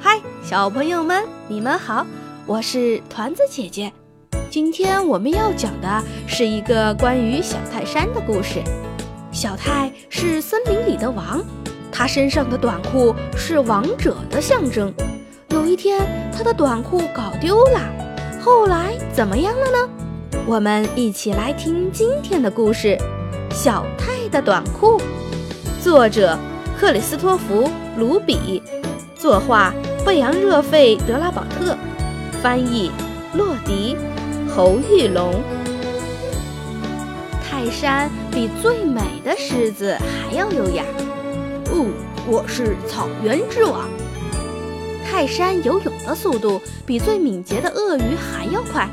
嗨，小朋友们，你们好，我是团子姐姐。今天我们要讲的是一个关于小泰山的故事。小泰是森林里的王，他身上的短裤是王者的象征。有一天，他的短裤搞丢了，后来怎么样了呢？我们一起来听今天的故事：小泰的短裤。作者克里斯托弗·卢比，作画贝扬热费德拉保特，翻译洛迪·侯玉龙。泰山比最美的狮子还要优雅。哦，我是草原之王。泰山游泳的速度比最敏捷的鳄鱼还要快。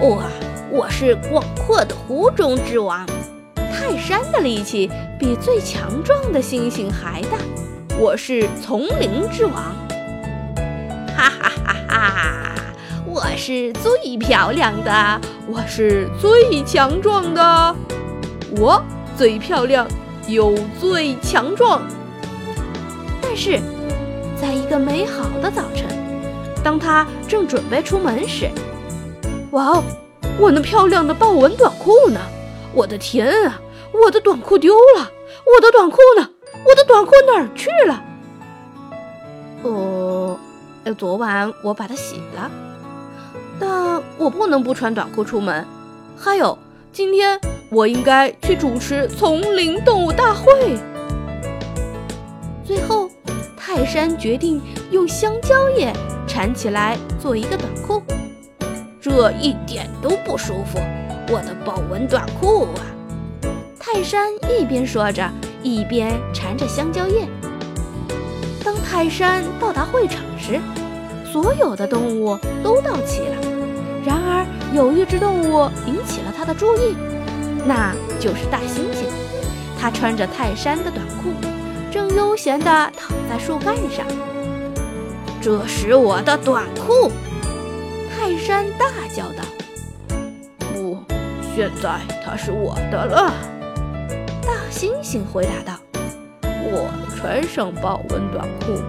哇，我是广阔的湖中之王。泰山的力气比最强壮的猩猩还大，我是丛林之王。哈哈哈哈！我是最漂亮的，我是最强壮的，我最漂亮又最强壮。但是，在一个美好的早晨，当他正准备出门时，哇哦，我那漂亮的豹纹短裤呢？我的天啊！我的短裤丢了，我的短裤呢？我的短裤哪儿去了？哦，昨晚我把它洗了，但我不能不穿短裤出门。还有，今天我应该去主持丛林动物大会。最后，泰山决定用香蕉叶缠起来做一个短裤，这一点都不舒服。我的豹纹短裤啊！泰山一边说着，一边缠着香蕉叶。当泰山到达会场时，所有的动物都到齐了。然而，有一只动物引起了他的注意，那就是大猩猩。它穿着泰山的短裤，正悠闲地躺在树干上。这是我的短裤！泰山大叫道：“不，现在它是我的了。”大猩猩回答道：“我穿上豹纹短裤，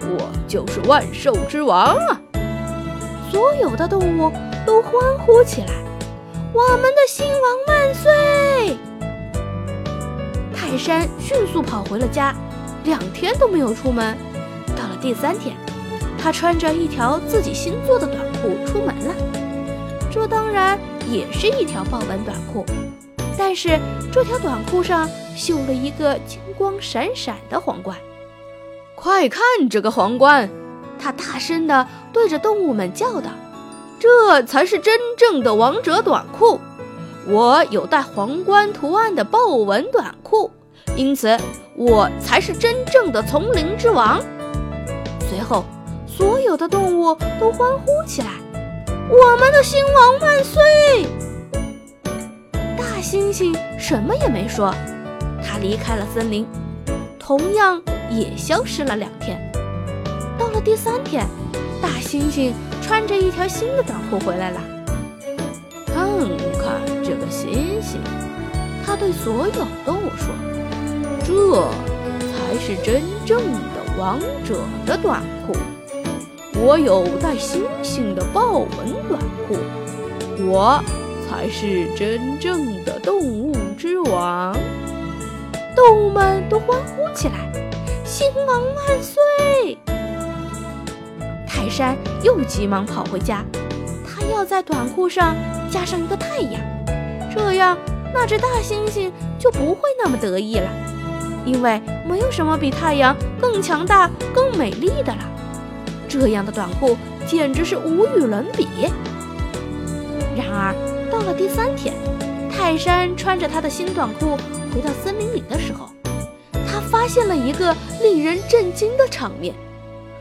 我就是万兽之王啊！”所有的动物都欢呼起来：“我们的新王万岁！”泰山迅速跑回了家，两天都没有出门。到了第三天，他穿着一条自己新做的短裤出门了。这当然也是一条豹纹短裤。但是这条短裤上绣了一个金光闪闪的皇冠，快看这个皇冠！他大声地对着动物们叫道：“这才是真正的王者短裤！我有带皇冠图案的豹纹短裤，因此我才是真正的丛林之王。”随后，所有的动物都欢呼起来：“我们的新王万岁！”大猩猩什么也没说，他离开了森林，同样也消失了两天。到了第三天，大猩猩穿着一条新的短裤回来了。看看这个猩猩，他对所有动物说：“这才是真正的王者的短裤。我有带星星的豹纹短裤，我。”才是真正的动物之王，动物们都欢呼起来：“新王万岁！”泰山又急忙跑回家，他要在短裤上加上一个太阳，这样那只大猩猩就不会那么得意了，因为没有什么比太阳更强大、更美丽的了。这样的短裤简直是无与伦比。然而，到了第三天，泰山穿着他的新短裤回到森林里的时候，他发现了一个令人震惊的场面：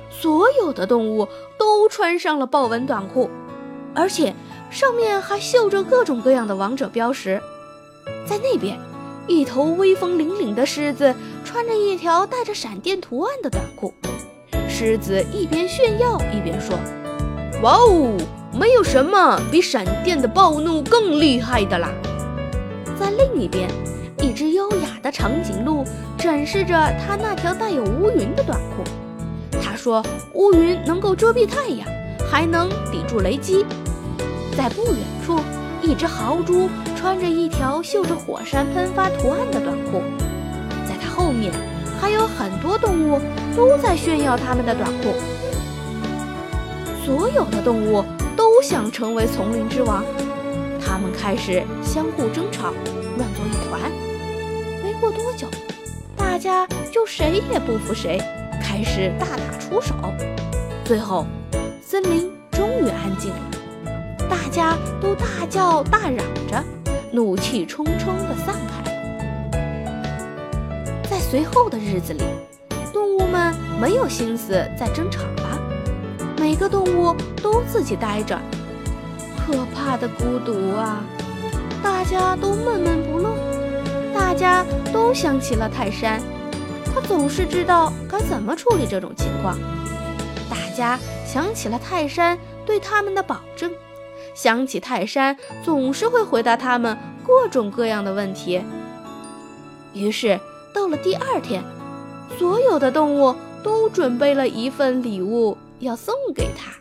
所有的动物都穿上了豹纹短裤，而且上面还绣着各种各样的王者标识。在那边，一头威风凛凛的狮子穿着一条带着闪电图案的短裤，狮子一边炫耀一边说：“哇哦！”没有什么比闪电的暴怒更厉害的啦！在另一边，一只优雅的长颈鹿展示着它那条带有乌云的短裤。他说：“乌云能够遮蔽太阳，还能抵住雷击。”在不远处，一只豪猪穿着一条绣着火山喷发图案的短裤，在它后面还有很多动物都在炫耀它们的短裤。所有的动物都想成为丛林之王，它们开始相互争吵，乱作一团。没过多久，大家就谁也不服谁，开始大打出手。最后，森林终于安静了，大家都大叫大嚷着，怒气冲冲地散开。在随后的日子里，动物们没有心思再争吵了。每个动物都自己待着，可怕的孤独啊！大家都闷闷不乐，大家都想起了泰山，他总是知道该怎么处理这种情况。大家想起了泰山对他们的保证，想起泰山总是会回答他们各种各样的问题。于是到了第二天，所有的动物都准备了一份礼物。要送给他，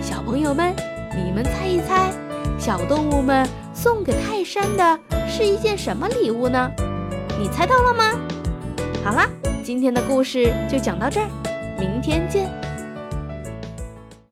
小朋友们，你们猜一猜，小动物们送给泰山的是一件什么礼物呢？你猜到了吗？好啦，今天的故事就讲到这儿，明天见。